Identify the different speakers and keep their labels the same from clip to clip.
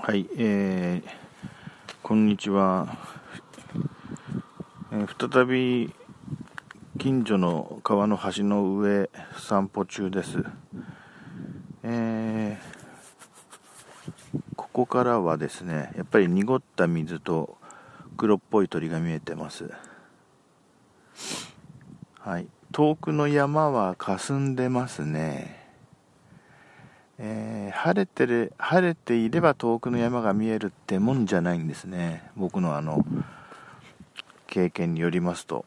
Speaker 1: はい、えー、こんにちは、えー再び近所の川の橋の上散歩中です、えーここからはですねやっぱり濁った水と黒っぽい鳥が見えてます。はい。遠くの山は霞んでますね。えー晴れてる晴れていれば遠くの山が見えるってもんじゃないんですね。僕のあの経験によりますと。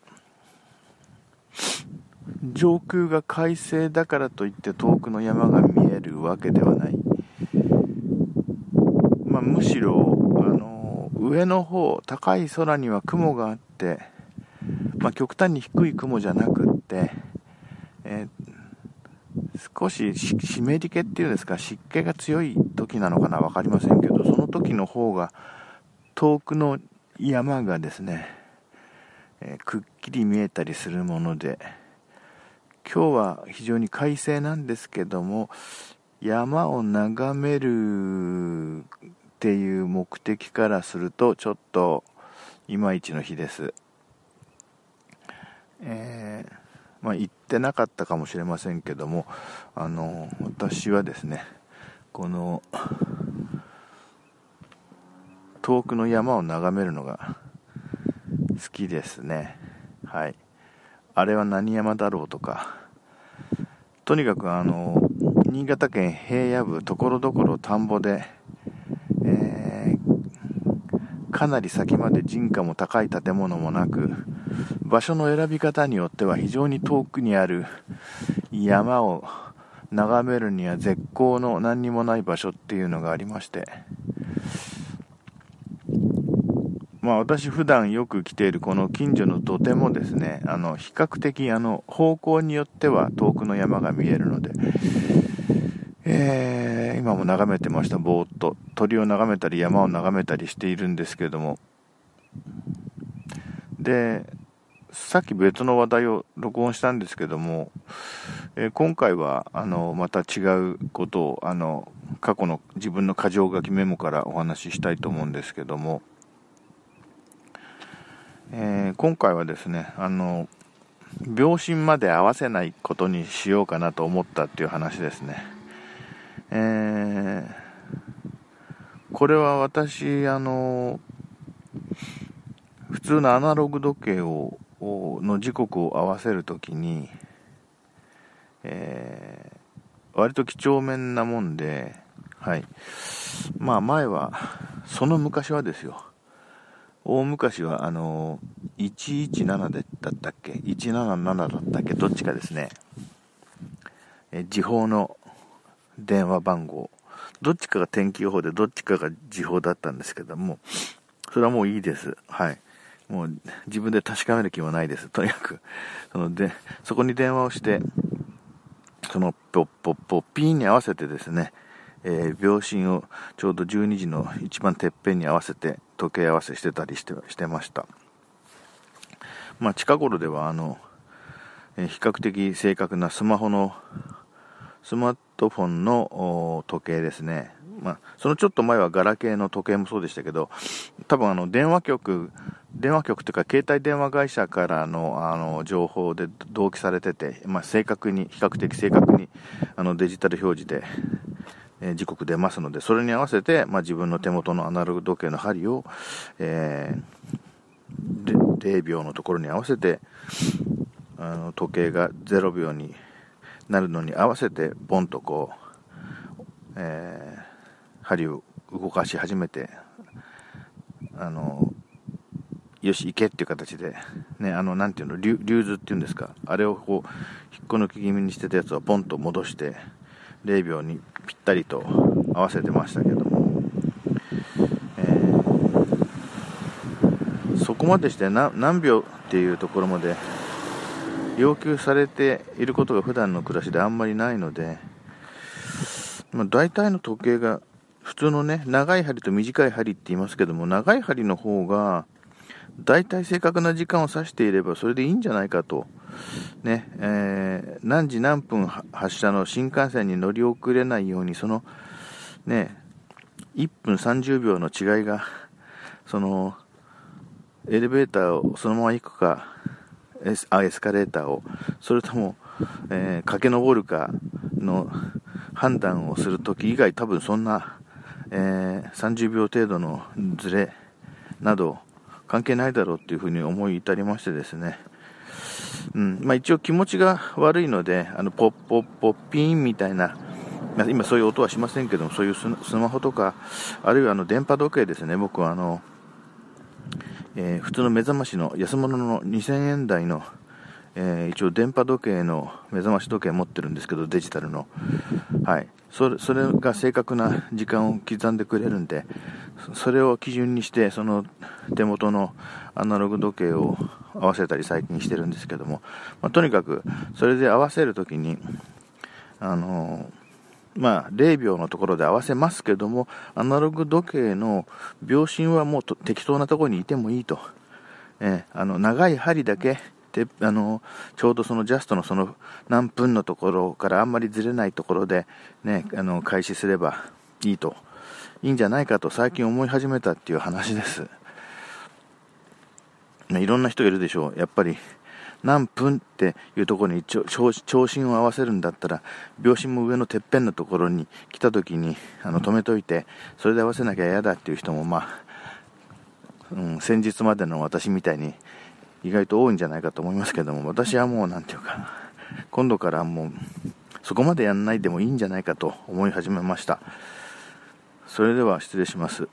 Speaker 1: 上空が快晴だからといって遠くの山が見えるわけではない、まあ、むしろあの上の方高い空には雲があって、まあ、極端に低い雲じゃなくって、えー少し湿り気っていうんですか湿気が強い時なのかな分かりませんけどその時の方が遠くの山がですね、えーくっきり見えたりするもので今日は非常に快晴なんですけども山を眺めるっていう目的からするとちょっといまいちの日です。えーまあ、ってなかったかもしれませんけどもあの私はですねこの遠くの山を眺めるのが好きですね。はい。あれは何山だろうとかとにかくあの新潟県平野部ところどころ田んぼで、えーかなり先まで人家も高い建物もなく場所の選び方によっては非常に遠くにある山を眺めるには絶好の何にもない場所っていうのがありまして。まあ私普段よく来ているこの近所の土手もですねあの比較的あの方向によっては遠くの山が見えるので、えー今も眺めてました。ぼーっと鳥を眺めたり山を眺めたりしているんですけれども。でさっき別の話題を録音したんですけども、えー今回はあのまた違うことをあの過去の自分の箇条書きメモからお話ししたいと思うんですけども、えー今回はですねあの秒針まで合わせないことにしようかなと思ったっていう話ですね。えーこれは私あの普通のアナログ時計をの時刻を合わせるときに、えー割と几帳面なもんで、はい。まあ前は、その昔はですよ。大昔は、あの、117でだったっけ ?177 だったっけ？どっちかですね。え時報の電話番号。どっちかが天気予報で、どっちかが時報だったんですけども、それはもういいです。はい。もう自分で確かめる気もないです。とにかく、そので、そこに電話をして、そのポッポッポッピーに合わせてですね、えー秒針をちょうど12時の一番てっぺんに合わせて時計合わせしてたりしてしてました。まあ近頃ではあの、えー比較的正確なスマホのスマートフォンの時計ですね。まあ、そのちょっと前はガラケーの時計もそうでしたけど、多分あの電話局、電話局というか携帯電話会社からのあの情報で同期されてて、まあ、正確に、比較的正確にあのデジタル表示で、えー時刻出ますので、それに合わせて、まあ、自分の手元のアナログ時計の針を、えー0秒のところに合わせて、あの時計が0秒になるのに合わせて、ボンとこう、えー針を動かし始めて、あの、よし、行けっていう形で、ね、あの、なんていうの、流流図っていうんですか、あれをこう、引っこ抜き気味にしてたやつをポンと戻して、0秒にぴったりと合わせてましたけども、えーそこまでしてな何秒っていうところまで要求されていることが普段の暮らしであんまりないので、まあ、大体の時計が普通のね長い針と短い針って言いますけども長い針の方が大体正確な時間を指していればそれでいいんじゃないかと、ねえー何時何分発車の新幹線に乗り遅れないようにそのね1分30秒の違いが、その、エレベーターをそのまま行くか、エスあエスカレーターを、それとも、えー、駆け上るかの判断をするとき以外、多分そんな、えー、30秒程度のズレなど関係ないだろうっていうふうに思い至りましてですね、うんまあ、一応気持ちが悪いので、あのポッポッポッピーンみたいな、ま、今そういう音はしませんけども、そういうスマホとか、あるいはあの電波時計ですね、僕はあの、えー、普通の目覚ましの安物の2000円台の、えー、一応電波時計の目覚まし時計持ってるんですけど、デジタルの。はい。それそれが正確な時間を刻んでくれるんで、それを基準にして、その手元のアナログ時計を合わせたり最近してるんですけども、まあ、とにかく、それで合わせるときに、あのまあ、0秒のところで合わせますけども、アナログ時計の秒針はもう適当なところにいてもいいと。えー、あの長い針だけであのちょうどそのジャストのその何分のところからあんまりずれないところで、ね、あの開始すればいいといいんじゃないかと最近思い始めたっていう話です、ね、いろんな人いるでしょうやっぱり何分っていうところに長針を合わせるんだったら秒針も上のてっぺんのところに来た時にあの止めといてそれで合わせなきゃ嫌だっていう人もまあ、うん、先日までの私みたいに意外と多いんじゃないかと思いますけども、私はもうなんていうか、今度からもう、そこまでやんないでもいいんじゃないかと思い始めました。それでは失礼します。